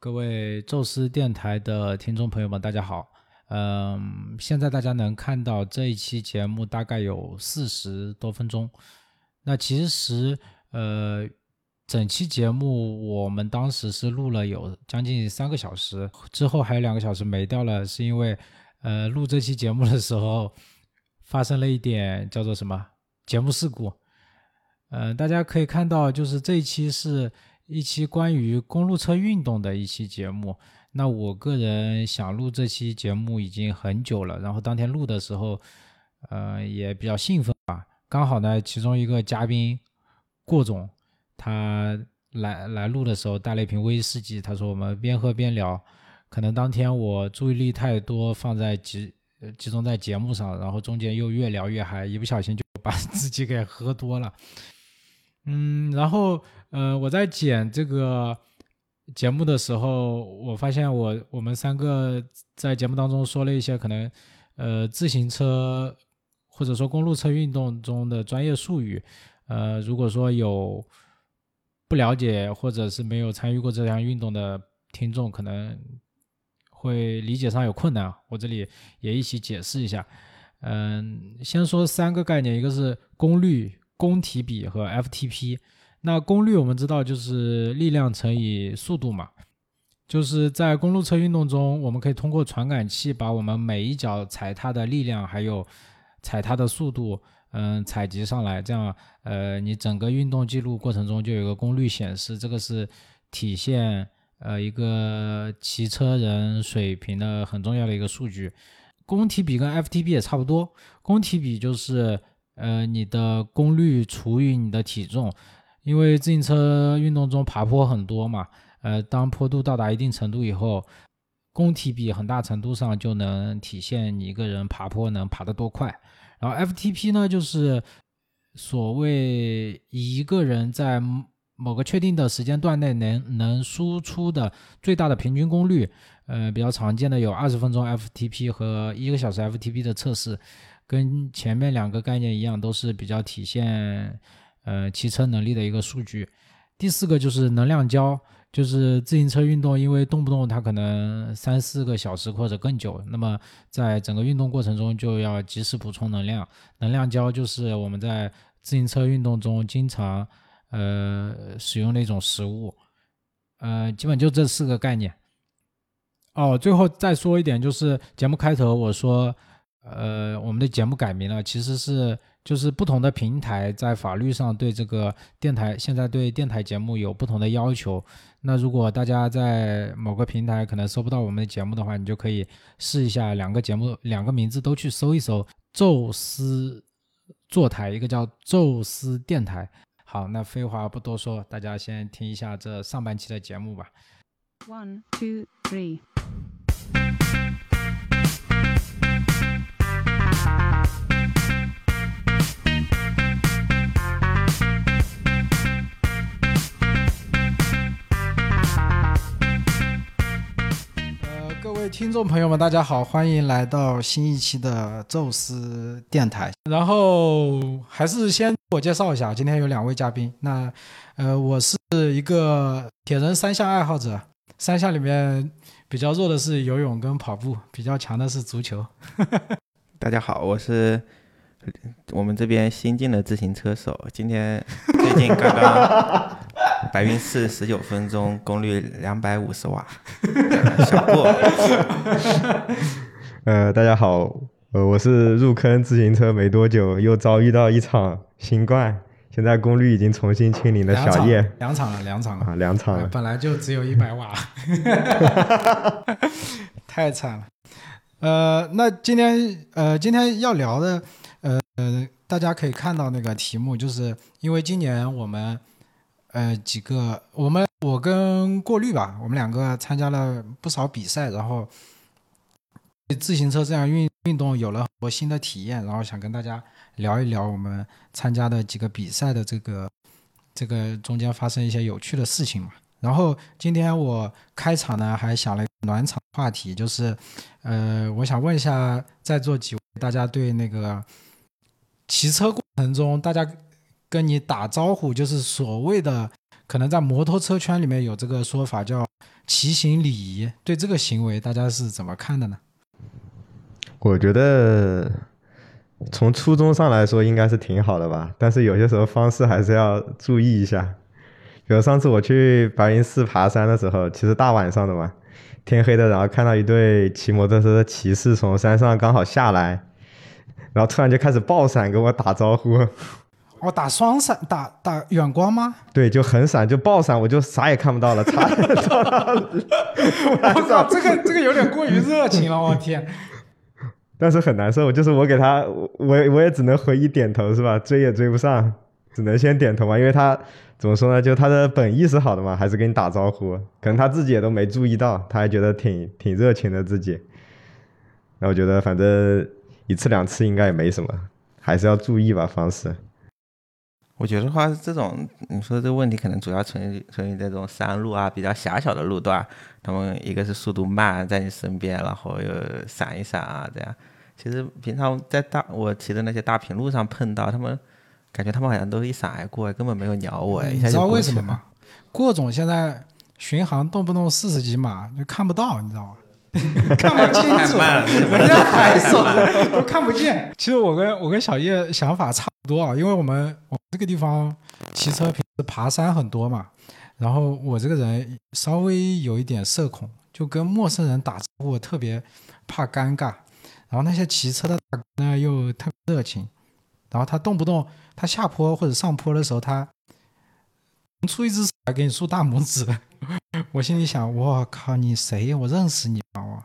各位宙斯电台的听众朋友们，大家好。嗯，现在大家能看到这一期节目大概有四十多分钟。那其实，呃，整期节目我们当时是录了有将近三个小时，之后还有两个小时没掉了，是因为，呃，录这期节目的时候发生了一点叫做什么节目事故。嗯，大家可以看到，就是这一期是。一期关于公路车运动的一期节目，那我个人想录这期节目已经很久了，然后当天录的时候，呃，也比较兴奋吧。刚好呢，其中一个嘉宾郭总，他来来录的时候带了一瓶威士忌，他说我们边喝边聊。可能当天我注意力太多放在集集中在节目上，然后中间又越聊越嗨，一不小心就把自己给喝多了。嗯，然后呃，我在剪这个节目的时候，我发现我我们三个在节目当中说了一些可能呃自行车或者说公路车运动中的专业术语，呃，如果说有不了解或者是没有参与过这项运动的听众，可能会理解上有困难，我这里也一起解释一下。嗯，先说三个概念，一个是功率。功体比和 FTP，那功率我们知道就是力量乘以速度嘛，就是在公路车运动中，我们可以通过传感器把我们每一脚踩踏的力量还有踩踏的速度，嗯，采集上来，这样，呃，你整个运动记录过程中就有个功率显示，这个是体现呃一个骑车人水平的很重要的一个数据。功体比跟 FTP 也差不多，功体比就是。呃，你的功率除以你的体重，因为自行车运动中爬坡很多嘛，呃，当坡度到达一定程度以后，功体比很大程度上就能体现你一个人爬坡能爬得多快。然后 FTP 呢，就是所谓一个人在某个确定的时间段内能能输出的最大的平均功率，呃，比较常见的有二十分钟 FTP 和一个小时 FTP 的测试。跟前面两个概念一样，都是比较体现呃骑车能力的一个数据。第四个就是能量胶，就是自行车运动，因为动不动它可能三四个小时或者更久，那么在整个运动过程中就要及时补充能量。能量胶就是我们在自行车运动中经常呃使用的一种食物，呃，基本就这四个概念。哦，最后再说一点，就是节目开头我说。呃，我们的节目改名了，其实是就是不同的平台在法律上对这个电台现在对电台节目有不同的要求。那如果大家在某个平台可能搜不到我们的节目的话，你就可以试一下两个节目两个名字都去搜一搜，宙斯坐台，一个叫宙斯电台。好，那废话不多说，大家先听一下这上半期的节目吧。One, two, three. 各位听众朋友们，大家好，欢迎来到新一期的宙斯电台。然后还是先自我介绍一下，今天有两位嘉宾。那呃，我是一个铁人三项爱好者，三项里面比较弱的是游泳跟跑步，比较强的是足球。大家好，我是我们这边新进的自行车手，今天最近刚刚。白云寺十九分钟，功率两百五十瓦，小过。呃，大家好，呃，我是入坑自行车没多久，又遭遇到一场新冠，现在功率已经重新清零的小叶。两场了，两场了啊，两场了。本来就只有一百瓦，太惨了。呃，那今天呃，今天要聊的呃，大家可以看到那个题目，就是因为今年我们。呃，几个我们我跟过滤吧，我们两个参加了不少比赛，然后自行车这样运运动有了很多新的体验，然后想跟大家聊一聊我们参加的几个比赛的这个这个中间发生一些有趣的事情嘛。然后今天我开场呢还想了暖场话题，就是呃，我想问一下在座几位大家对那个骑车过程中大家。跟你打招呼就是所谓的可能在摩托车圈里面有这个说法叫骑行礼仪。对这个行为，大家是怎么看的呢？我觉得从初衷上来说应该是挺好的吧，但是有些时候方式还是要注意一下。比如上次我去白云寺爬山的时候，其实大晚上的嘛，天黑的，然后看到一对骑摩托车的骑士从山上刚好下来，然后突然就开始爆闪跟我打招呼。哦，打双闪，打打远光吗？对，就很闪，就爆闪，我就啥也看不到了，差点到那里。我 靠，这个这个有点过于热情了，我天！但是很难受，就是我给他，我我也只能回一点头，是吧？追也追不上，只能先点头嘛，因为他怎么说呢？就他的本意是好的嘛，还是跟你打招呼，可能他自己也都没注意到，他还觉得挺挺热情的自己。那我觉得反正一次两次应该也没什么，还是要注意吧方式。我觉得话，这种你说这个问题可能主要存于存于这种山路啊，比较狭小的路段，他们一个是速度慢，在你身边，然后又闪一闪啊，这样。其实平常在大我骑的那些大平路上碰到他们，感觉他们好像都一闪而过，根本没有鸟我。你知道为什么吗？郭总现在巡航动不动四十几码就看不到，你知道吗？看不清楚，人家还说都看不见。其实我跟我跟小叶想法差不多啊，因为我们我们这个地方骑车平时爬山很多嘛，然后我这个人稍微有一点社恐，就跟陌生人打招呼特别怕尴尬。然后那些骑车的大哥呢又特别热情，然后他动不动他下坡或者上坡的时候，他出一只手来给你竖大拇指。我心里想，我靠，你谁？我认识你吗？我，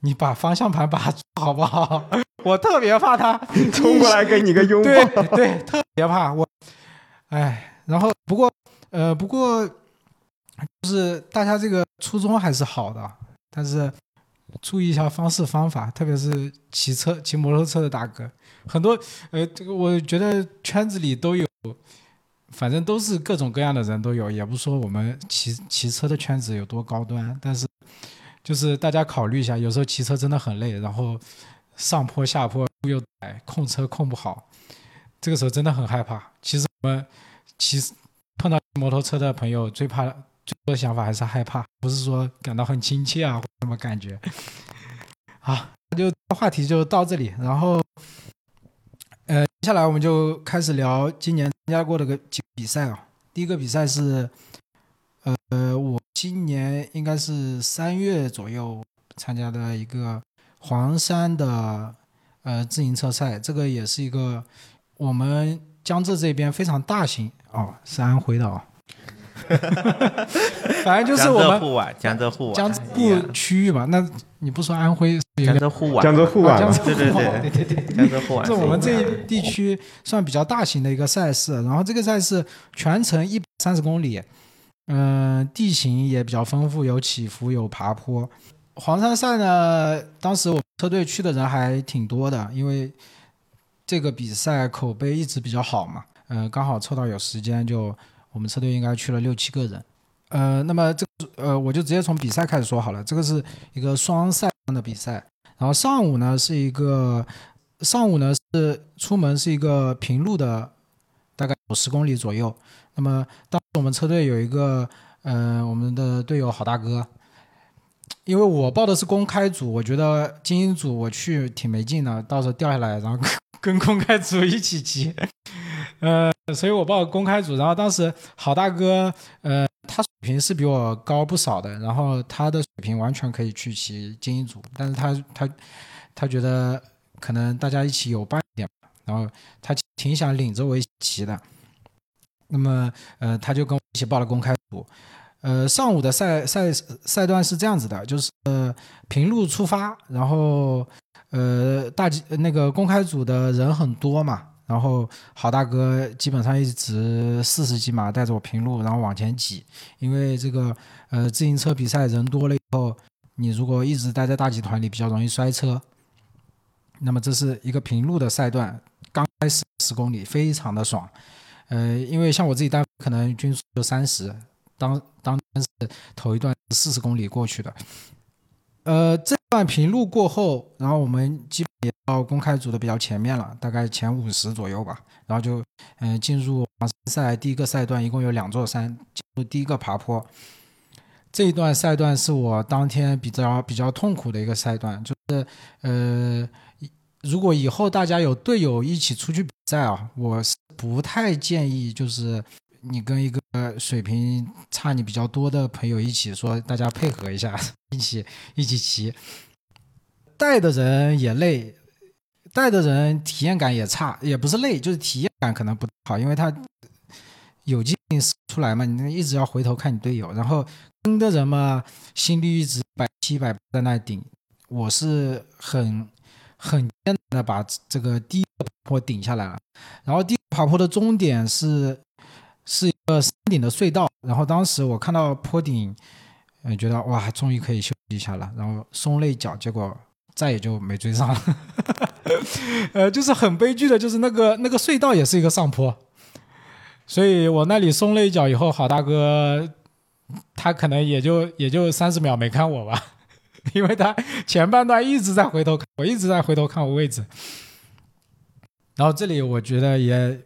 你把方向盘把住好不好？我特别怕他冲过来给你个拥抱。对 对，特别怕我。哎，然后不过呃，不过就是大家这个初衷还是好的，但是注意一下方式方法，特别是骑车骑摩托车的大哥，很多呃，这个我觉得圈子里都有。反正都是各种各样的人都有，也不说我们骑骑车的圈子有多高端，但是就是大家考虑一下，有时候骑车真的很累，然后上坡下坡又窄，控车控不好，这个时候真的很害怕。其实我们骑碰到摩托车的朋友，最怕最多的想法还是害怕，不是说感到很亲切啊什么感觉。好，就话题就到这里，然后。呃，接下来我们就开始聊今年参加过的个几比赛啊。第一个比赛是，呃，我今年应该是三月左右参加的一个黄山的呃自行车赛，这个也是一个我们江浙这边非常大型哦，是安徽的啊。反正就是我们江浙沪皖江浙沪皖、江浙沪区域嘛，那你不说安徽？江浙沪皖江浙沪啊，对对对对对，江浙沪皖是我们这一地区算比较大型的一个赛事。然后这个赛事全程一百三十公里，嗯，地形也比较丰富，有起伏，有爬坡。黄山赛呢，当时我车队去的人还挺多的，因为这个比赛口碑一直比较好嘛。嗯，刚好凑到有时间就。我们车队应该去了六七个人，呃，那么这呃，我就直接从比赛开始说好了。这个是一个双赛的比赛，然后上午呢是一个上午呢是出门是一个平路的，大概有十公里左右。那么当时我们车队有一个，呃，我们的队友好大哥，因为我报的是公开组，我觉得精英组我去挺没劲的，到时候掉下来，然后跟 公开组一起骑。呃，所以我报公开组，然后当时好大哥，呃，他水平是比我高不少的，然后他的水平完全可以去骑精英组，但是他他他觉得可能大家一起有伴一点，然后他挺想领着我一起骑的，那么呃，他就跟我一起报了公开组，呃，上午的赛赛赛段是这样子的，就是呃平路出发，然后呃大那个公开组的人很多嘛。然后好大哥基本上一直四十几码带着我平路，然后往前挤。因为这个呃自行车比赛人多了以后，你如果一直待在大集团里，比较容易摔车。那么这是一个平路的赛段，刚开始十公里非常的爽。呃，因为像我自己单可能均速就三十，当当天是头一段四十公里过去的。呃，这段平路过后，然后我们基也到公开组的比较前面了，大概前五十左右吧。然后就嗯进入黄山赛第一个赛段，一共有两座山，进入第一个爬坡。这一段赛段是我当天比较比较痛苦的一个赛段，就是呃，如果以后大家有队友一起出去比赛啊，我是不太建议就是你跟一个水平差你比较多的朋友一起说，大家配合一下，一起一起骑，带的人也累，带的人体验感也差，也不是累，就是体验感可能不好，因为他有劲出来嘛，你一直要回头看你队友，然后。跟的人嘛，心率一直百七百在那顶，我是很很艰难的把这个第一个坡顶下来了。然后第一个爬坡的终点是是一个山顶的隧道，然后当时我看到坡顶，嗯，觉得哇，终于可以休息一下了，然后松了一脚，结果再也就没追上了。呃，就是很悲剧的，就是那个那个隧道也是一个上坡，所以我那里松了一脚以后，好大哥。他可能也就也就三十秒没看我吧，因为他前半段一直在回头看，我一直在回头看我位置。然后这里我觉得也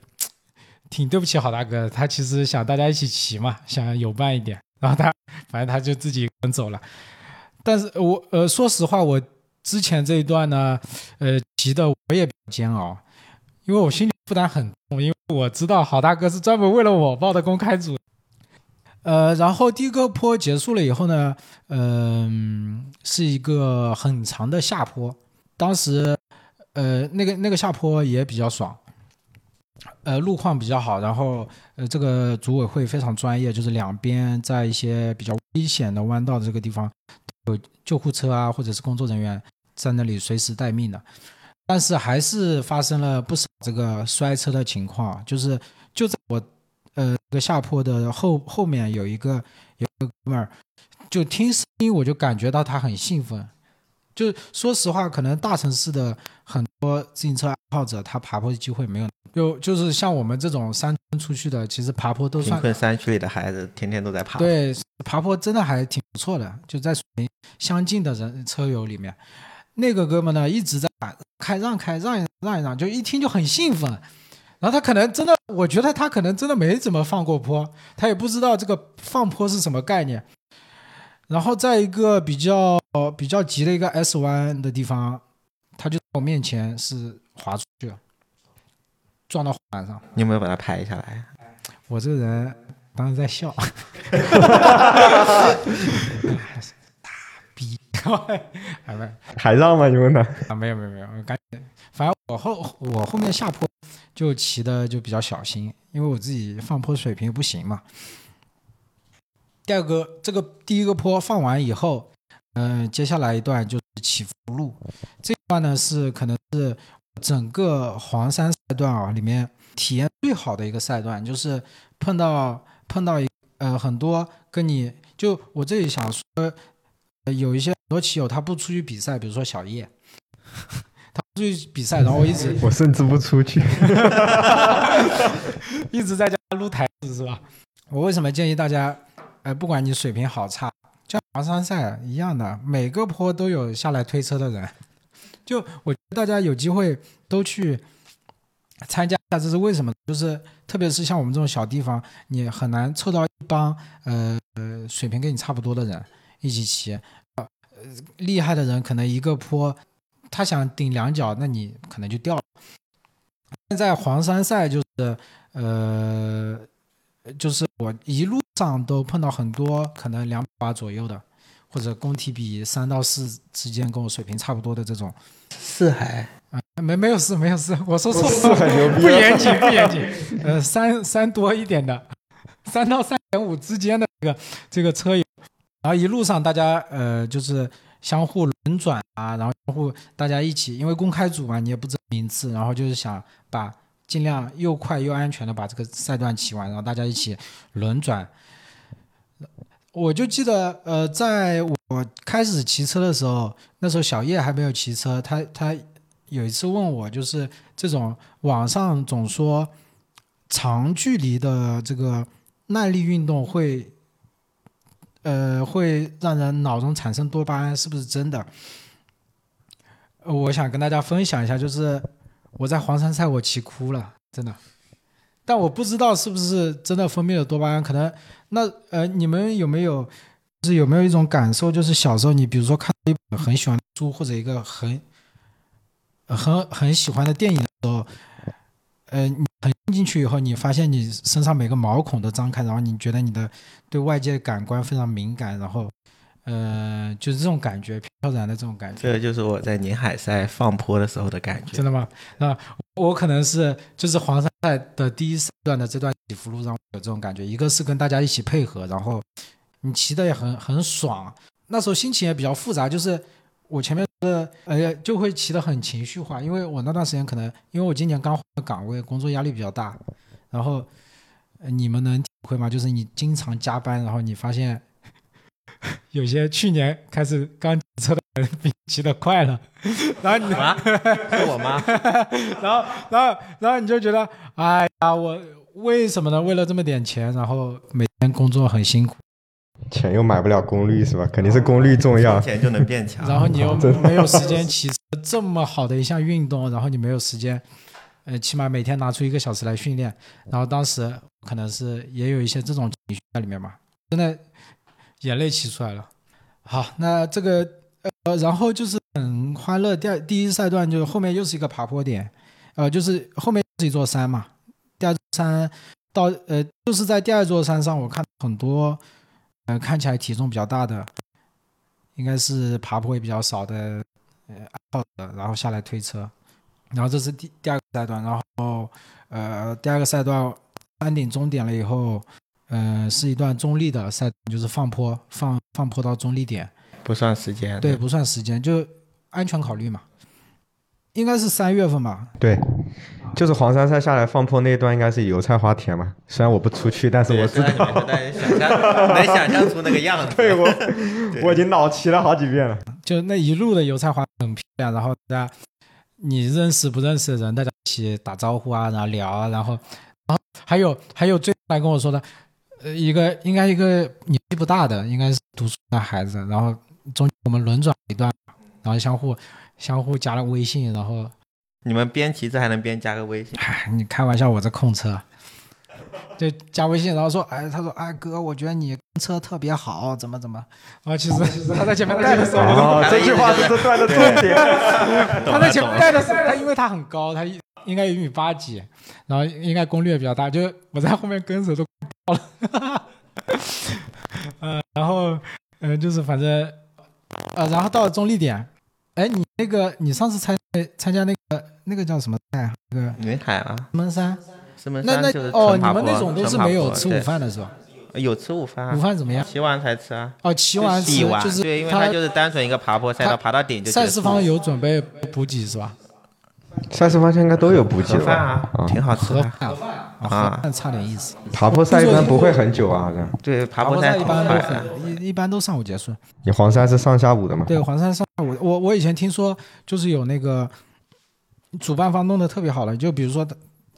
挺对不起好大哥，他其实想大家一起骑嘛，想有伴一点。然后他反正他就自己跟走了。但是我呃说实话，我之前这一段呢，呃骑的我也煎熬，因为我心里负担很重，因为我知道好大哥是专门为了我报的公开组。呃，然后第一个坡结束了以后呢，嗯，是一个很长的下坡。当时，呃，那个那个下坡也比较爽，呃，路况比较好。然后，呃，这个组委会非常专业，就是两边在一些比较危险的弯道的这个地方，有救护车啊，或者是工作人员在那里随时待命的。但是还是发生了不少这个摔车的情况，就是就在我。呃，个下坡的后后面有一个有个哥们儿，就听声音我就感觉到他很兴奋。就说实话，可能大城市的很多自行车爱好者，他爬坡的机会没有。就就是像我们这种山村出去的，其实爬坡都算。贫困山区里的孩子天天都在爬。对，爬坡真的还挺不错的。就在相近的人车友里面，那个哥们呢一直在喊开让开让一让一让，就一听就很兴奋。然后他可能真的，我觉得他可能真的没怎么放过坡，他也不知道这个放坡是什么概念。然后在一个比较比较急的一个 S 弯的地方，他就在我面前是滑出去了，撞到板上。你有没有把他拍下来？我这个人当时在笑。逼，还没还让吗？你问他啊？没有没有没有，赶紧。反正我后我后面下坡就骑的就比较小心，因为我自己放坡水平不行嘛。第二个这个第一个坡放完以后，嗯，接下来一段就是起伏路，这段呢是可能是整个黄山赛段啊里面体验最好的一个赛段，就是碰到碰到一呃很多跟你就我这里想说。有一些很多骑友他不出去比赛，比如说小叶，他出去比赛，然后我一直 我甚至不出去，一直在家撸台子是吧？我为什么建议大家，呃，不管你水平好差，像黄山赛一样的，每个坡都有下来推车的人，就我觉得大家有机会都去参加一下，这是为什么？就是特别是像我们这种小地方，你很难凑到一帮呃呃水平跟你差不多的人。一起骑，呃，厉害的人可能一个坡，他想顶两脚，那你可能就掉了。现在黄山赛就是，呃，就是我一路上都碰到很多可能两把左右的，或者工体比三到四之间跟我水平差不多的这种。四海啊，没没有四没有四，我说错了，不严谨不严谨。呃，三三多一点的，三到三点五之间的这个这个车友。然后一路上大家呃就是相互轮转啊，然后相互大家一起，因为公开组嘛，你也不知道名次，然后就是想把尽量又快又安全的把这个赛段骑完，然后大家一起轮转。我就记得呃，在我开始骑车的时候，那时候小叶还没有骑车，他他有一次问我，就是这种网上总说长距离的这个耐力运动会。呃，会让人脑中产生多巴胺，是不是真的？呃我想跟大家分享一下，就是我在黄山赛我骑哭了，真的。但我不知道是不是真的分泌了多巴胺，可能那呃，你们有没有是有没有一种感受，就是小时候你比如说看一本很喜欢的书或者一个很很很喜欢的电影的时候，呃，你很进去以后，你发现你身上每个毛孔都张开，然后你觉得你的对外界感官非常敏感，然后呃，就是这种感觉，飘然的这种感觉。这就是我在宁海赛放坡的时候的感觉真。的吗？那我可能是就是黄山赛的第一段的这段起伏路让我有这种感觉，一个是跟大家一起配合，然后你骑的也很很爽，那时候心情也比较复杂，就是我前面的呃就会骑得很情绪化，因为我那段时间可能因为我今年刚换岗位，工作压力比较大，然后、呃你们能体会吗？就是你经常加班，然后你发现 有些去年开始刚骑车的人比骑得快了，然后你什么？是我吗？然后，然后，然后你就觉得，哎呀，我为什么呢？为了这么点钱，然后每天工作很辛苦，钱又买不了功率是吧？肯定是功率重要。钱就能变强。然后你又没有时间骑，这么好的一项运动，然后你没有时间，呃，起码每天拿出一个小时来训练。然后当时可能是也有一些这种情绪在里面嘛，真的眼泪骑出来了。好，那这个呃，然后就是很欢乐。第二第一赛段就是后面又是一个爬坡点，呃，就是后面是一座山嘛。第二座山到呃，就是在第二座山上，我看很多呃看起来体重比较大的，应该是爬坡也比较少的呃爱好者，然后下来推车。然后这是第第二个赛段，然后呃第二个赛段山顶终点了以后，呃是一段中立的赛段，就是放坡放放坡到中立点。不算时间。对，，不算时间，就安全考虑嘛。应该是三月份吧，对，就是黄山赛下来放坡那一段应该是油菜花田嘛。虽然我不出去，但是我知道。道，能想象，能想象出那个样子。对我，我已经脑骑了好几遍了。就那一路的油菜花很漂亮，然后大家你认识不认识的人，大家一起打招呼啊，然后聊啊，然后然后还有还有最来跟我说的，呃，一个应该一个年纪不大的，应该是读书的孩子，然后中我们轮转一段，然后相互相互加了微信，然后你们边骑车还能边加个微信？哎，你开玩笑，我这控车，就加微信，然后说，哎，他说，哎哥，我觉得你车特别好，怎么怎么，啊，其实其实他在前面带的时候，哦，这句话是这段的重点。他在前面带的时候，他因为他很高，他应该有一米八几，然后应该功率也比较大，就我在后面跟着都爆了，呃，然后呃就是反正呃，然后到了中立点，哎，你那个你上次参参加那个那个叫什么赛啊？那个云海啊，石门山，石门那那山就是哦，你们那种都是没有吃午饭的是吧？有吃午饭啊，午饭怎么样？骑完才吃啊。哦，骑完吃就是对，因为他它就是单纯一个爬坡赛道，爬到顶就赛事方有准备补给是吧？赛事方向应该都有补给的挺好吃的。盒饭啊，差点意思。爬坡赛一般不会很久啊，好像。对，爬爬坡赛一般都。很一一般都上午结束。你黄山是上下午的吗？对，黄山上午，我我以前听说就是有那个主办方弄得特别好了，就比如说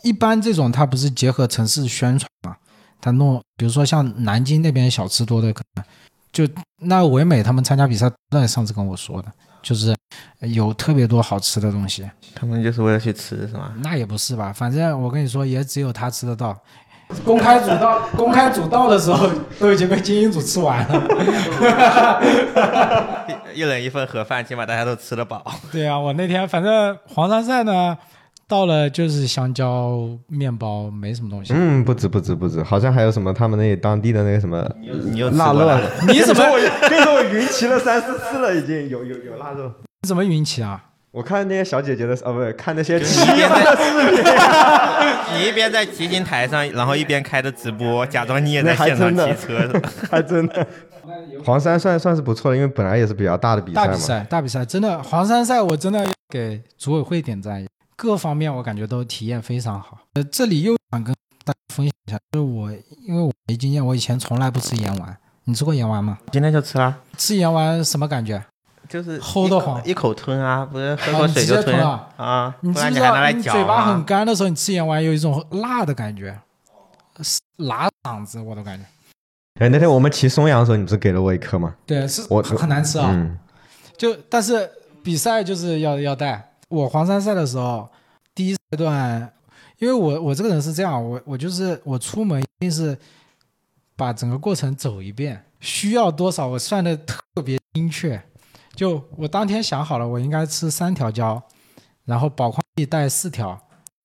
一般这种他不是结合城市宣传嘛，他弄比如说像南京那边小吃多的，可能就那唯美他们参加比赛，那上次跟我说的，就是有特别多好吃的东西。他们就是为了去吃，是吗？那也不是吧，反正我跟你说，也只有他吃得到。公开主道，公开主道的时候都已经被精英组吃完了。一 一人一份盒饭，起码大家都吃得饱。对啊，我那天反正黄山赛呢，到了就是香蕉、面包，没什么东西。嗯，不止不止不止，好像还有什么他们那当地的那个什么你又吃腊肉？。你怎么 我跟你说，我云骑了三四次了，已经有有有腊肉。你怎么云骑啊？我看那些小姐姐的，哦，不是看那些骑的在，你一边在骑行台上，然后一边开着直播，假装你也在现场骑车。还真的。黄山算算是不错的，因为本来也是比较大的比赛嘛。大比赛，大比赛，真的黄山赛，我真的给组委会点赞，各方面我感觉都体验非常好。呃，这里又想跟大家分享一下，就是我因为我没经验，我以前从来不吃盐丸。你吃过盐丸吗？今天就吃了，吃盐丸什么感觉？就是齁得慌一口吞啊，不是喝口水就吞接吞啊啊，你知不知道来嚼你嘴巴很啊。干的时候，你吃盐丸有一种辣的感觉，是辣嗓子，我都感觉。哎，那天我们骑松阳的时候，你不是给了我一颗吗？对，是我很难吃啊。嗯，就但是比赛就是要要带。我黄山赛的时候，第一赛段，因为我我这个人是这样，我我就是我出门一定是把整个过程走一遍，需要多少我算的特别精确。就我当天想好了，我应该吃三条胶，然后宝矿力带四条，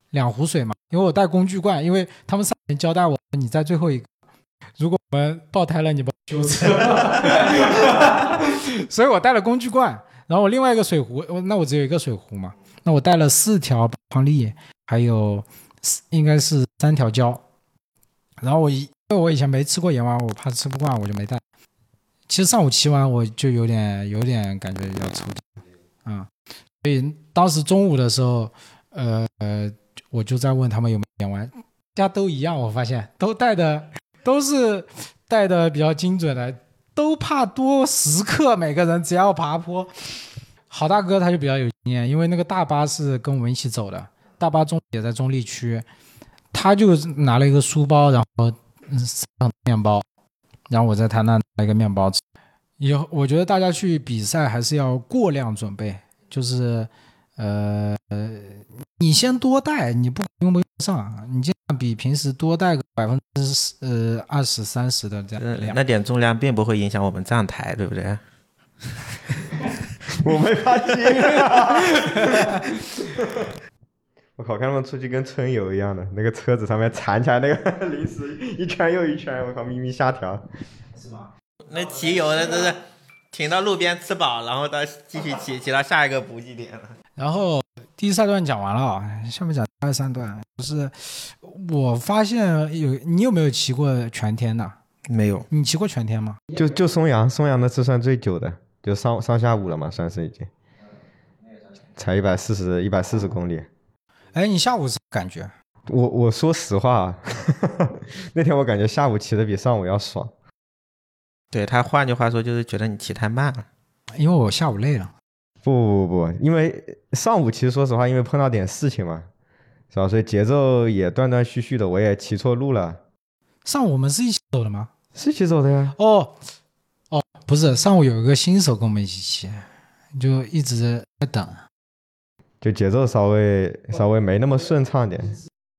两壶水嘛，因为我带工具罐，因为他们上面交代我你在最后一个，如果我们爆胎了，你帮我修车，所以我带了工具罐，然后我另外一个水壶，我那我只有一个水壶嘛，那我带了四条宝矿力，还有四应该是三条胶，然后我一因为我以前没吃过盐丸，我怕吃不惯，我就没带。其实上午骑完我就有点有点感觉要抽筋，啊、所以当时中午的时候，呃呃，我就在问他们有没有盐丸，大家都一样，我发现都带的都是带的比较精准的，都怕多十克，每个人只要爬坡。好大哥他就比较有经验，因为那个大巴是跟我们一起走的，大巴中也在中立区，他就拿了一个书包，然后上面包，然后我在他那拿一个面包吃。以后我觉得大家去比赛还是要过量准备，就是呃呃，你先多带，你不用不用上，你这样比平时多带个百分之呃二十三十的这样呃量。那点重量并不会影响我们站台，对不对？我没发现。我靠，看他们出去跟春游一样的，那个车子上面缠起来那个零食一圈又一圈，我靠，咪咪瞎调。那骑游的都是停到路边吃饱，然后到继续骑骑到下一个补给点了。然后第一赛段讲完了啊，下面讲第二三段，就是我发现有你有没有骑过全天的？没有，你骑过全天吗？就就松阳，松阳的是算最久的，就上上下午了嘛，算是已经，才一百四十一百四十公里。哎，你下午是感觉？我我说实话啊，那天我感觉下午骑的比上午要爽。对他换句话说就是觉得你骑太慢了。因为我下午累了。不不不不，因为上午其实说实话，因为碰到点事情嘛，是吧？所以节奏也断断续续的，我也骑错路了。上午我们是一起走的吗？是一起走的呀。哦哦，不是，上午有一个新手跟我们一起骑，就一直在等。就节奏稍微稍微没那么顺畅点。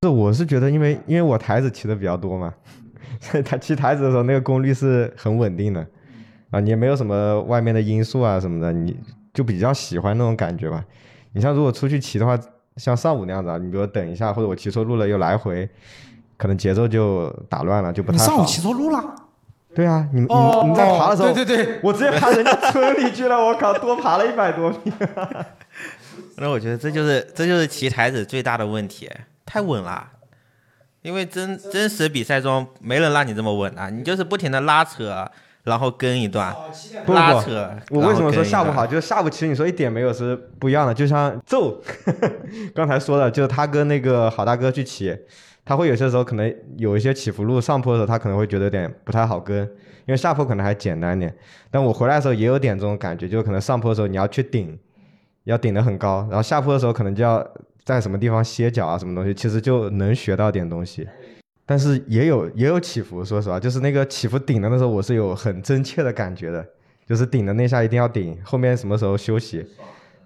是我是觉得，因为因为我台子骑的比较多嘛，所以他骑台子的时候那个功率是很稳定的啊，你也没有什么外面的因素啊什么的，你就比较喜欢那种感觉吧。你像如果出去骑的话，像上午那样子啊，你比如等一下，或者我骑错路了又来回，可能节奏就打乱了，就不太好。你上午骑错路了？对啊，你你哦，你在爬的时候，对对对，我直接爬人家村里去了，我靠，多爬了一百多米。那我觉得这就是这就是骑台子最大的问题，太稳了。因为真真实比赛中没人让你这么稳啊，你就是不停的拉扯，然后跟一段，不不拉扯。我为什么说下午好？？就是下午其实你说一点没有是不一样的，就像揍，刚才说的，就是他跟那个好大哥去骑，他会有些时候可能有一些起伏路上坡的时候，他可能会觉得有点不太好跟，因为下坡可能还简单点。但我回来的时候也有点这种感觉，就可能上坡的时候你要去顶，要顶得很高，然后下坡的时候可能就要在什么地方歇脚啊，什么东西，其实就能学到点东西。但是也有也有起伏，说实话，就是那个起伏顶的那时候，我是有很真切的感觉的。就是顶的那下一定要顶，后面什么时候休息，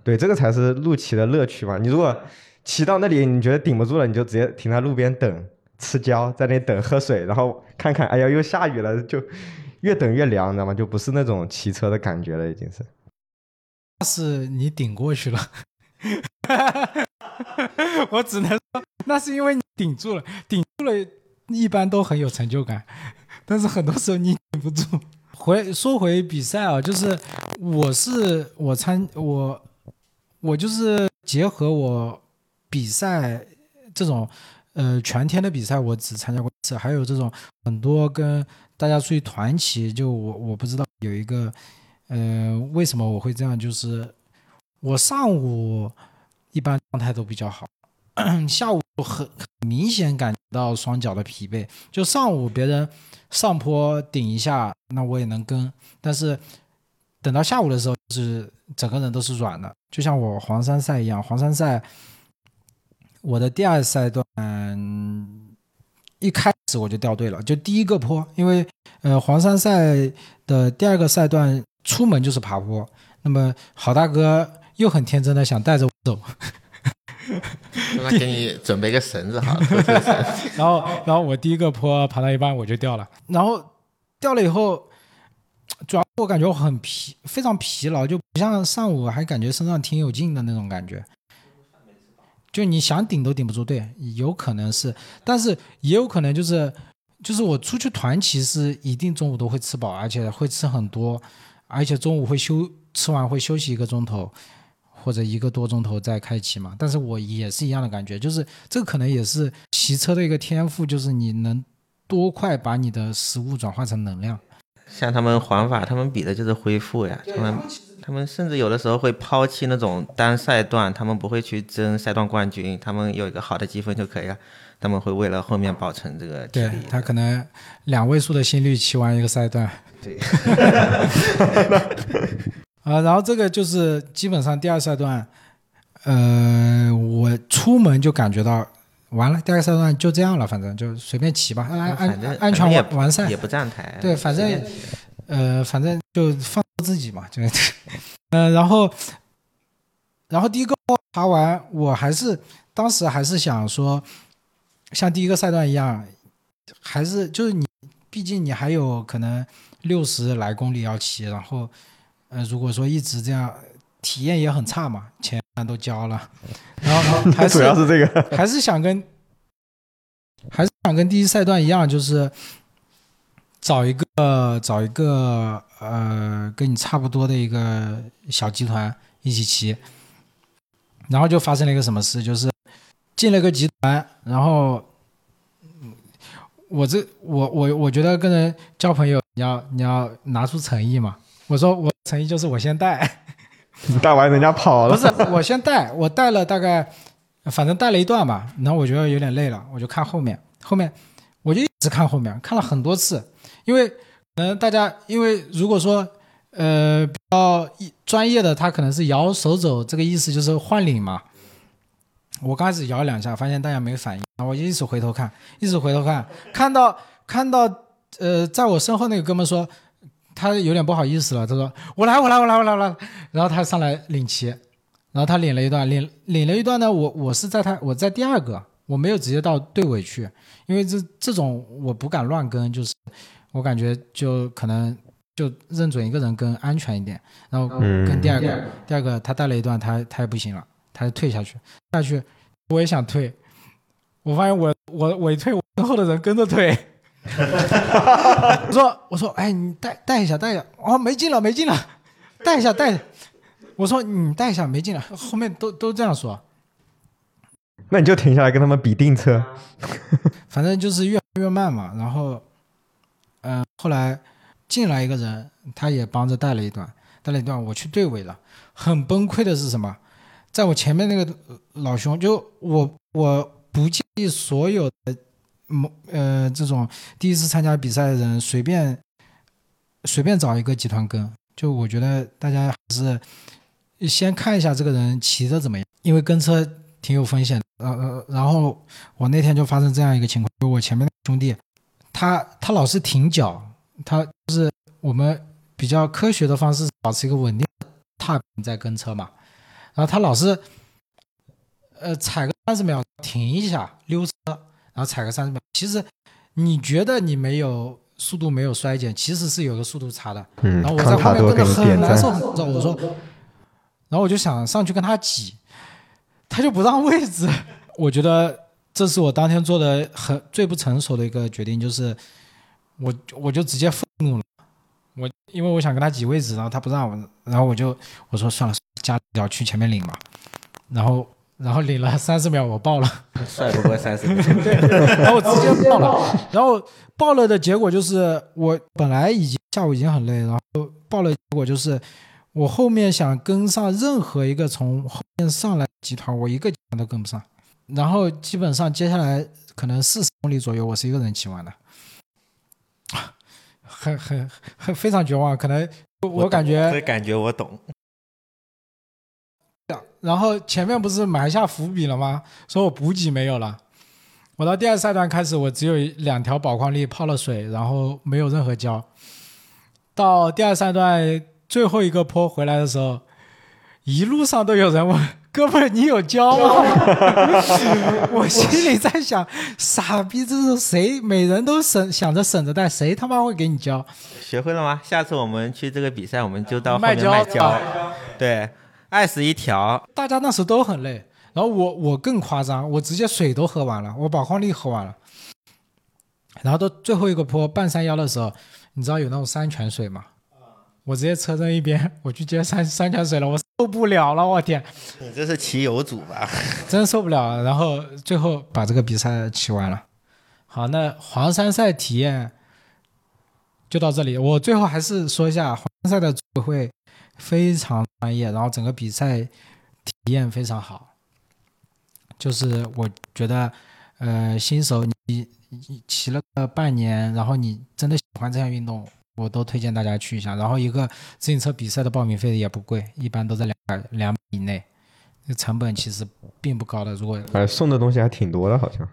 对，这个才是路骑的乐趣嘛。你如果骑到那里你觉得顶不住了，你就直接停在路边等吃胶，在那里等喝水，然后看看，哎呀又下雨了，就越等越凉，你知道吗？就不是那种骑车的感觉了，已经是。那是你顶过去了。我只能说，那是因为你顶住了，顶住了，一般都很有成就感，但是很多时候你顶不住。回说回比赛啊，就是我是我参我我就是结合我比赛这种呃全天的比赛，我只参加过一次，还有这种很多跟大家出去团骑，就我我不知道有一个呃为什么我会这样，就是我上午一般状态都比较好，下午很明显感到双脚的疲惫。就上午别人上坡顶一下，那我也能跟，但是等到下午的时候，就是整个人都是软的，就像我黄山赛一样。黄山赛我的第二赛段一开始我就掉队了，就第一个坡，因为呃黄山赛的第二个赛段出门就是爬坡，那么好大哥又很天真的想带着我走，那给你准备个绳子好，然后然后我第一个坡爬到一半我就掉了，然后掉了以后，主要我感觉我很疲，非常疲劳，就不像上午还感觉身上挺有劲的那种感觉。就你想顶都顶不住，对，有可能是，但是也有可能就是，就是我出去团骑是一定中午都会吃饱，而且会吃很多，而且中午会休，吃完会休息一个钟头。或者一个多钟头再开启嘛。但是我也是一样的感觉，就是这个可能也是骑车的一个天赋，就是你能多快把你的食物转化成能量。像他们环法，他们比的就是恢复呀，他们他们甚至有的时候会抛弃那种单赛段，他们不会去争赛段冠军，他们有一个好的积分就可以了，他们会为了后面保存这个体力对。他可能两位数的心率骑完一个赛段。对，啊，然后这个就是基本上第二赛段，呃，我出门就感觉到完了，第二赛段就这样了，反正就随便骑吧，安安安全完完赛也，不站台。对反正呃，反正就放过自己嘛，就，嗯，呃，然后，然后第一个爬完，我还是当时还是想说，像第一个赛段一样，还是就是你，毕竟你还有可能六十来公里要骑，然后，呃，如果说一直这样，体验也很差嘛，钱都交了，然后还 是主要是这个，还是想跟，还是想跟第一赛段一样，就是找一个找一个呃跟你差不多的一个小集团一起骑，然后就发生了一个什么事，就是进了个集团，然后嗯我这我我我觉得跟人交朋友，你要你要拿出诚意嘛。我说我诚意就是我先带，你带完人家跑了，不是，我先带，我带了大概，反正带了一段吧，然后我觉得有点累了，我就看后面，后面我就一直看后面，看了很多次，因为可能大家，因为如果说呃比较专业的，他可能是摇手肘，这个意思就是换领嘛。我刚开始摇两下，发现大家没反应，然后我就一直回头看，一直回头看，看到看到呃，在我身后那个哥们说，他有点不好意思了，他说我来我来我来我来我来，然后他上来领旗，然后他领了一段，领领了一段呢，我我是在他我在第二个，我没有直接到队尾去，因为这这种我不敢乱跟，就是我感觉就可能就认准一个人跟安全一点，然后嗯跟第二个，第二个他带了一段，他他也不行了，他就退下去，下去我也想退，我发现我我我一退，我身后的人跟着退。我说我说哎，你带带一下带一下，哦没劲了没劲了，带一下带一下。我说你带一下没劲了，后面都都这样说，那你就停下来跟他们比定车。反正就是越越慢嘛。然后，嗯、后来进来一个人，他也帮着带了一段，带了一段，我去队尾了。很崩溃的是什么？在我前面那个老兄，就我我不建议所有的某呃这种第一次参加比赛的人随便随便找一个集团跟，就我觉得大家还是先看一下这个人骑的怎么样，因为跟车挺有风险的。呃呃，然后我那天就发生这样一个情况，就我前面那个兄弟，他他老是停脚，他就是我们比较科学的方式，保持一个稳定的踏平在跟车嘛，然后他老是呃踩个三十秒停一下溜车，然后踩个三十秒，其实你觉得你没有速度没有衰减，其实是有个速度差的，嗯然后，我在后面跟着多给你点很难受，赞。很难受。我说，然后我就想上去跟他挤，他就不让位置。我觉得这是我当天做的很最不成熟的一个决定，就是我我就直接愤怒了。我因为我想跟他挤位置，然后他不让我，然后我就我说算了，加脚去前面领吧。然后然后领了三十秒，我爆了。帅不过三十秒。然后我直接爆了，然后爆了的结果就是我本来已经下午已经很累，然后爆了结果就是我后面想跟上任何一个从后面上来集团，我一个集团都跟不上。然后基本上接下来可能四十公里左右，我是一个人骑完的，很很很非常绝望。可能我感觉这感觉我懂。然后前面不是埋下伏笔了吗？说我补给没有了，我到第二赛段开始，我只有两条宝矿力泡了水，然后没有任何胶。到第二赛段最后一个坡回来的时候，一路上都有人问哥们儿你有胶吗？我心里在想，傻逼，这是谁？每人都省想着省着带，谁他妈会给你胶？学会了吗？下次我们去这个比赛，我们就到后面卖胶卖胶。对，爱死一条。大家那时都很累，然后我我更夸张，我直接水都喝完了，我宝矿力喝完了，然后到最后一个坡半山腰的时候，你知道有那种山泉水吗？我直接车扔一边，我去接山山泉水了，我受不了了，我天，你这是骑友组吧？真受不了了。然后最后把这个比赛骑完了。好，那黄山赛体验就到这里。我最后还是说一下，黄山赛的组委会非常专业，然后整个比赛体验非常好。就是我觉得，呃，新手你你骑了个半年，然后你真的喜欢这项运动，我都推荐大家去一下。然后一个自行车比赛的报名费也不贵，一般都在两百两百以内，这成本其实并不高的。如果哎，送的东西还挺多的，好像。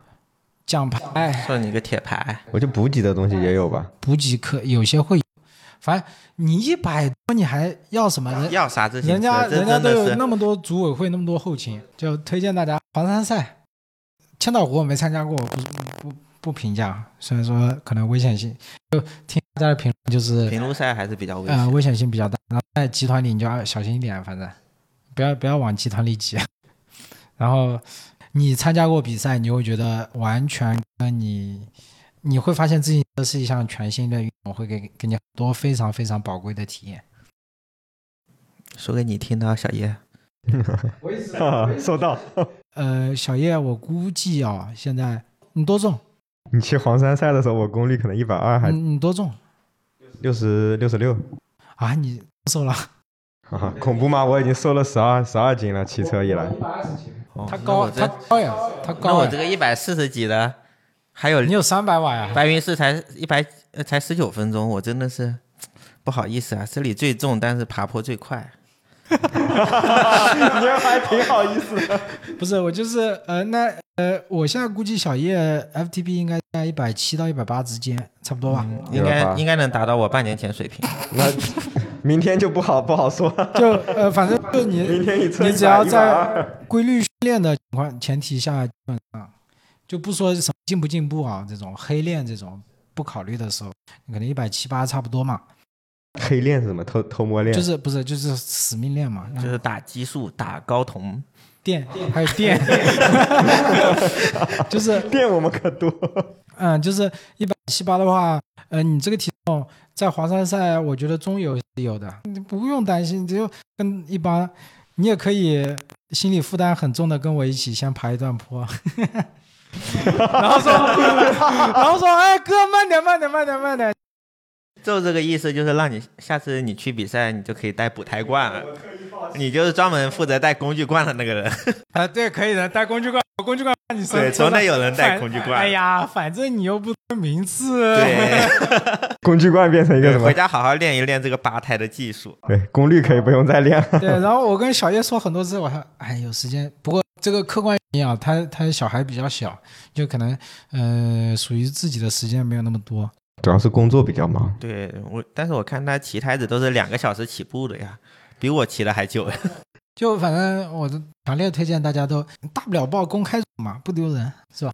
奖牌、送你个铁牌，我就补给的东西也有吧。补给可有些会有，反正你一百多，你还要什么？要啥自行车？人家人家都有那么多组委会，那么多后勤，就推荐大家黄山赛。千岛湖我没参加过，不不不评价，虽然说可能危险性，就听大家的评论就是平路赛还是比较危呃险。危险性比较大。然后在集团里你就要小心一点，反正不要不要往集团里挤。然后你参加过比赛，你会觉得完全跟你你会发现自行车是一项全新的运动，会给给你很多非常非常宝贵的体验。说给你听的，小叶。收到。呃，小叶，我估计啊，现在你多重？你骑黄山赛的时候，我功率可能一百二，还你你多重六十六十六，啊？你瘦了？哈哈，恐怖吗？我已经瘦了十二十二斤了，骑车以来。他高，他高呀，他高那我这。个一百四十几的，还有你有三百瓦呀？白云寺才一百，呃才十九分钟，我真的是不好意思啊，这里最重，但是爬坡最快。你还挺好意思的。不是，我就是呃，那呃，我现在估计小叶 FTP 应该在一百七到一百八之间，差不多吧？应该应该能达到我半年前水平。那明天就不好不好说。就呃，反正就你明天一测你只要在规律训练的情况前提下，基本上就不说什么进不进步啊，这种黑练这种不考虑的时候，你可能一百七八差不多嘛。黑练是什么？偷偷摸练？就是不是就是死命练嘛？就是打激素、打高酮，电还有电，就是 电我们可多。嗯，就是一百七八的话，呃，你这个体重在华山赛，我觉得中游是有的，你不用担心，只有跟一般，你也可以心理负担很重的跟我一起先爬一段坡，然后说，然后说，哎哥，慢点，慢点，慢点，慢点，就这个意思，就是让你下次你去比赛，你就可以带补胎罐了。你就是专门负责带工具罐的那个人。啊，对，可以的，带工具罐，工具罐你身对，身上总得有人带工具罐。哎呀，反正你又不是名次，对，工具罐变成一个什么回？家好好练一练这个拔胎的技术。对，功率可以不用再练。对，然后我跟小叶说很多次，我说哎有时间，不过这个客观原因啊，他他小孩比较小，就可能呃属于自己的时间没有那么多。主要是工作比较忙。对我，但是我看他骑胎子都是两个小时起步的呀，比我骑的还久。就反正我强烈推荐大家都大不了报公开嘛，不丢人是吧？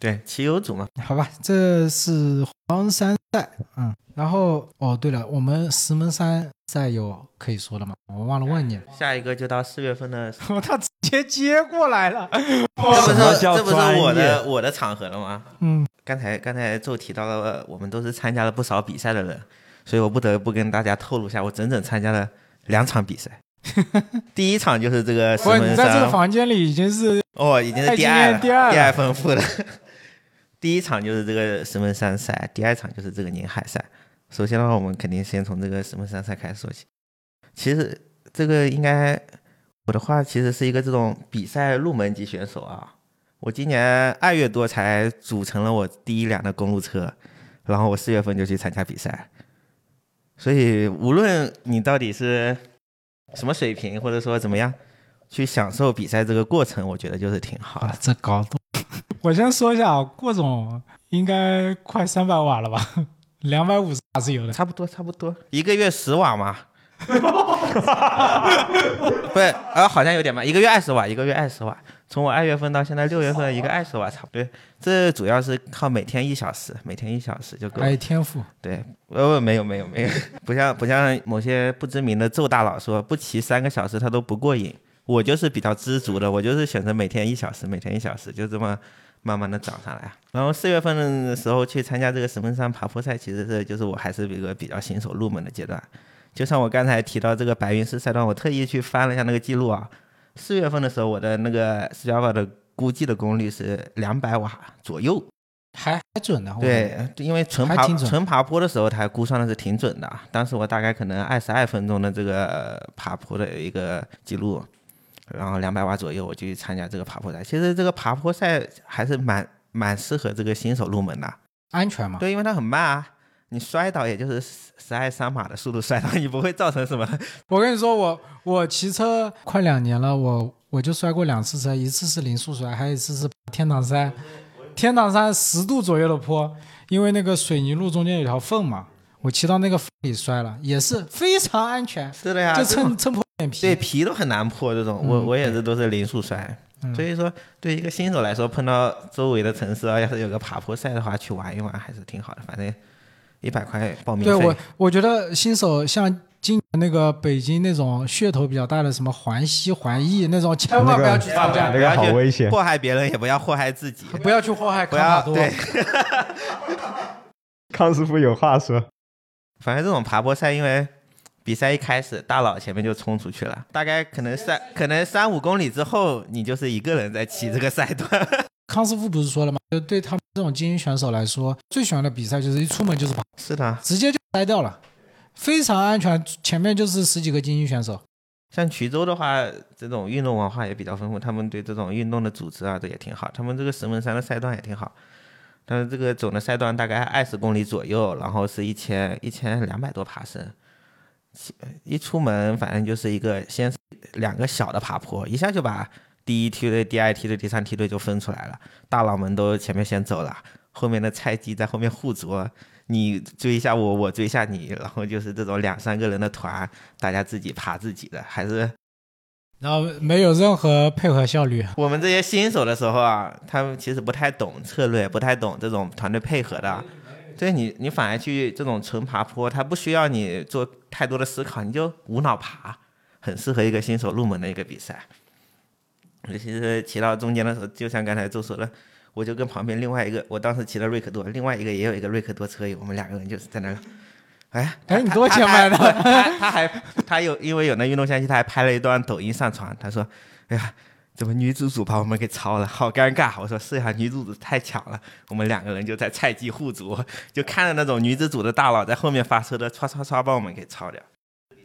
对，骑友组嘛，好吧，这是黄山赛，嗯，然后哦对了，我们石门山赛有可以说的吗？我忘了问你，下一个就到四月份的，他直接接过来了，这不是这不是我的我的场合了吗？嗯，刚才刚才就提到了，我们都是参加了不少比赛的人，所以我不得不跟大家透露一下，我整整参加了两场比赛。第一场就是这个石不，你在这个，房间里已经是哦，已经是第二第二第二丰富的。第一场就是这个石门山赛，第二场就是这个宁海赛。首先的话，我们肯定先从这个石门山赛开始说起。其实这个应该我的话，其实是一个这种比赛入门级选手啊。我今年二月多才组成了我第一辆的公路车，然后我四月份就去参加比赛。所以无论你到底是什么水平，或者说怎么样，去享受比赛这个过程，我觉得就是挺好的。，这高度。我先说一下啊，郭总应该快三百瓦了吧？两百五十瓦是有的。差不多，差不多，一个月十瓦嘛。不是，呃，好像有点慢，一个月二十瓦，一个月二十瓦。从我二月份到现在六月份，一个二十瓦差不多。这主要是靠每天一小时，每天一小时就够了还。有天赋，对，呃，没有没有没有，不像不像某些不知名的咒大佬说不骑三个小时他都不过瘾。我就是比较知足的，我就是选择每天一小时，每天一小时，就这么慢慢的涨上来。然后四月份的时候去参加这个石门山爬坡赛，其实是就是我还是一个比较新手入门的阶段。就像我刚才提到这个白云寺赛段，我特意去翻了一下那个记录啊，四月份的时候我的那个 Strava 的估计的功率是两百瓦左右。还还准的。对，因为纯爬纯爬坡的时候，它估算的是挺准的。当时我大概可能二十二分钟的这个爬坡的一个记录，然后两百瓦左右，我就去参加这个爬坡赛。其实这个爬坡赛还是蛮蛮适合这个新手入门的，安全嘛。对，因为它很慢啊，你摔倒也就是十十二三码的速度摔倒，你不会造成什么。我跟你说，我我骑车快两年了，我我就摔过两次车，一次是零速摔，还有一次是天堂山，天堂山十度左右的坡，因为那个水泥路中间有条缝嘛，我骑到那个缝里摔了，也是非常安全，是的呀，就蹭蹭破脸皮。对皮都很难破，这种我嗯我也是都是零速摔。嗯所以说，对一个新手来说，碰到周围的城市啊，要是有个爬坡赛的话，去玩一玩还是挺好的。反正一百块报名费，对我，我觉得新手像今年那个北京那种噱头比较大的什么环西环艺那种，千万不要去参加，那个好危险。祸害别人也不要祸害自己，不要去祸害不卡卡多。要对。康师傅有话说，反正这种爬坡赛，因为比赛一开始，大佬前面就冲出去了，大概可能三 可能三五公里之后，你就是一个人在骑这个赛段。康师傅不是说了吗？就对他们这种精英选手来说，最喜欢的比赛就是一出门就是跑，是的，直接就筛掉了，非常安全。前面就是十几个精英选手，像衢州的话，这种运动文化也比较丰富，他们对这种运动的组织啊，这也挺好。他们这个石门山的赛段也挺好，但是这个总的赛段大概二十公里左右，然后是一千一千两百多爬升。其一出门，反正就是一个先两个小的爬坡，一下就把第一梯队、第二梯队、第三梯队就分出来了。大佬们都前面先走了，后面的菜鸡在后面护着，你追一下我，我追一下你，然后就是这种两三个人的团，大家自己爬自己的，还是然后没有任何配合效率。我们这些新手的时候啊，他们其实不太懂策略，不太懂这种团队配合的。对你，你反而去这种纯爬坡，它不需要你做太多的思考，你就无脑爬，很适合一个新手入门的一个比赛。尤其是骑到中间的时候，就像刚才周说的，我就跟旁边另外一个，我当时骑的瑞克多，另外一个也有一个瑞克多车友，我们两个人就是在那儿，哎，哎，你多钱买的？他还他有因为有那运动相机，他还拍了一段抖音上传。他说：“哎呀，怎么女主组把我们给超了，好尴尬。”我说：“是呀，女主组太强了，我们两个人就在菜鸡互啄，就看着那种女子组的大佬在后面发车的，唰唰唰把我们给超掉。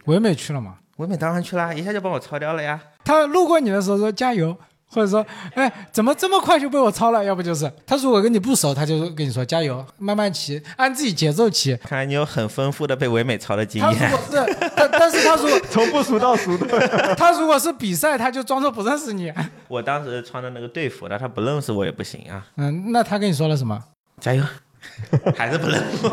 唯美去了吗？唯美当然去了，一下就把我超掉了呀。他路过你的时候说加油，或者说，哎，怎么这么快就被我超了？要不就是他如果跟你不熟，他就跟你说加油，慢慢骑，按自己节奏骑。看来你有很丰富的被唯美超的经验他如。果是，但但是他如果 从不熟到熟的。他如果是比赛，他就装作不认识你。我当时穿的那个队服的，他不认识我也不行啊，嗯，那他跟你说了什么？加油，还是不认识。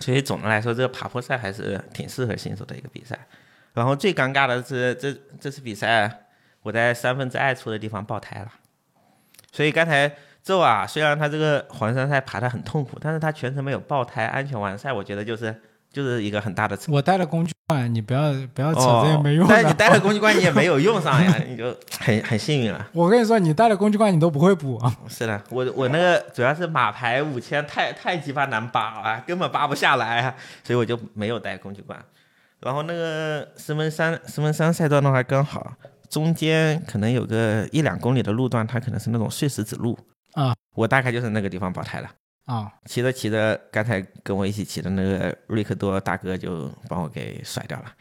所以总的来说，这个爬坡赛还是挺适合新手的一个比赛。然后最尴尬的是，这这次比赛我在三分之二处的地方爆胎了。所以刚才周啊，虽然他这个环山赛爬得很痛苦，但是他全程没有爆胎，安全完赛，我觉得就是就是一个很大的成我带了工具罐，你不要不要扯哦这些没用但是你。带了工具罐，你也没有用上呀，你就很很幸运了。我跟你说，你带了工具罐，你都不会补。是的，我我那个主要是马牌五千太太鸡巴难扒了，根本扒不下来啊，所以我就没有带工具罐。然后那个石门山石门山赛段的话刚好，中间可能有个一两公里的路段，它可能是那种碎石子路。啊，我大概就是那个地方爆胎了。啊，骑着骑着，刚才跟我一起骑的那个瑞克多大哥就把我给甩掉了，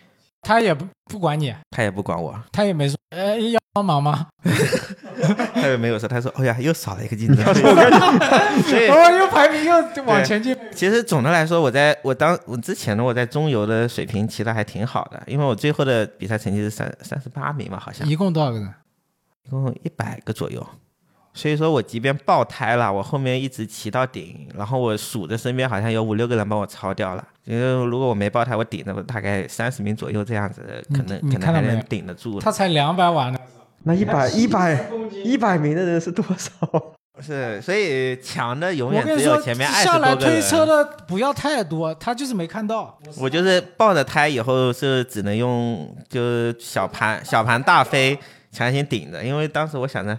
他也不不管你，他也不管我，他也没说，呃，要帮忙吗？他也没有说，他说，哎呀，又少了一个竞争，所以 哦，又排名又往前进。其实总的来说，我在我当我之前呢，我在中游的水平骑的还挺好的，因为我最后的比赛成绩是三三十八名嘛，好像一共多少个人？一共一百个左右，所以说我即便爆胎了，我后面一直骑到顶，然后我数着身边好像有五六个人帮我超掉了。因为如果我没爆胎，我顶着大概三十名左右这样子，可能可能还能顶得住。他才两百瓦呢，那一百一百一百名的人是多少？是，所以强的永远只有前面二十多个人。下来推车的不要太多，他就是没看到。我就是抱着胎以后是只能用就是小盘小盘大飞强行顶着，因为当时我想着，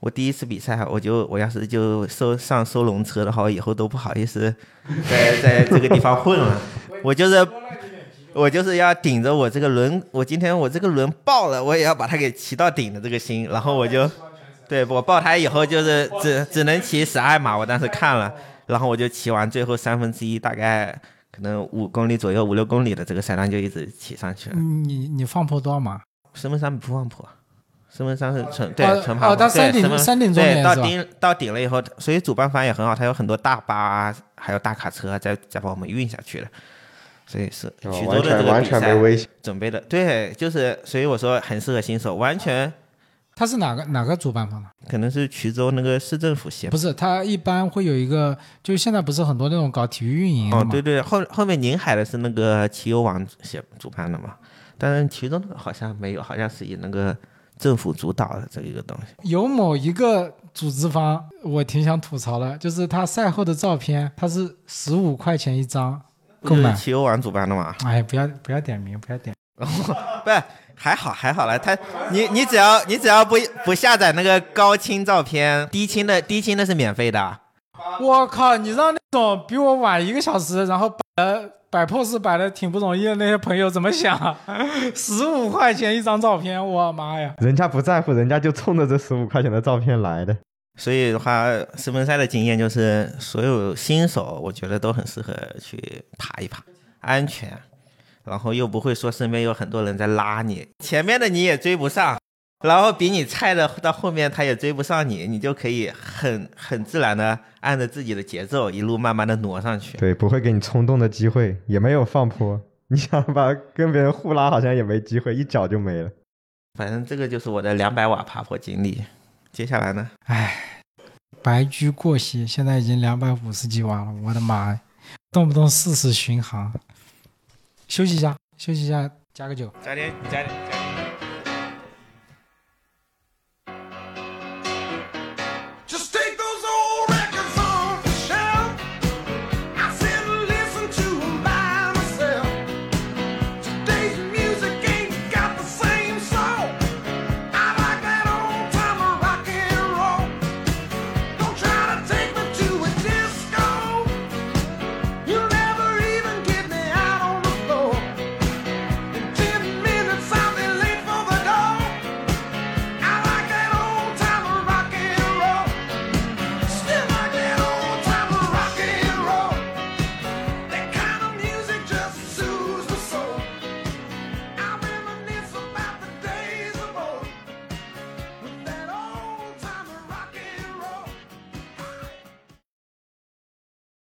我第一次比赛，我就我要是就收上收笼车的话，我以后都不好意思 在在这个地方混了。我就是我就是要顶着我这个轮，我今天我这个轮爆了，我也要把它给骑到顶的这个心，然后我就。对我爆胎以后就是只只能骑十二码，我当时看了，然后我就骑完最后三分之一，大概可能五公里左右，五六公里的这个赛段就一直骑上去了。你你放坡多少码？石门山不放坡，石门山是纯对哦纯爬坡，哦到山顶山顶终对到点是吧？顶到顶了以后，所以主办方也很好，他有很多大巴啊，还有大卡车啊再再把我们运下去的，所以是哦衢州的这个比赛。准备的，对，就是所以我说很适合新手，完全他是哪个哪个主办方的？可能是衢州那个市政府协不是，他一般会有一个，就是现在不是很多那种搞体育运营的哦，对对，后后面宁海的是那个骑游网协主办的嘛，但是衢州那个好像没有，好像是以那个政府主导的这一个东西。有某一个组织方，我挺想吐槽的，就是他赛后的照片，他是十五块钱一张购买。不是骑游网主办的嘛？哎，不要不要点名，不要点。不，还好还好了，他你你只要你只要不不下载那个高清照片，低清的低清的是免费的。我靠，你让那种比我晚一个小时，然后摆摆 pose 摆的挺不容易的那些朋友怎么想？十五块钱一张照片，我妈呀！人家不在乎，人家就冲着这十五块钱的照片来的。所以的话，石门赛的经验就是，所有新手我觉得都很适合去爬一爬，安全，然后又不会说身边有很多人在拉你，前面的你也追不上，然后比你菜的到后面他也追不上你，你就可以很很自然的按着自己的节奏一路慢慢的挪上去。对，不会给你冲动的机会，也没有放坡。你想把跟别人互拉，好像也没机会，一脚就没了。反正这个就是我的两百瓦爬坡经历。接下来呢？唉，白驹过隙，现在已经两百五十几瓦了，我的妈呀！动不动四十巡航。休息一下，休息一下，加个酒。加点加点。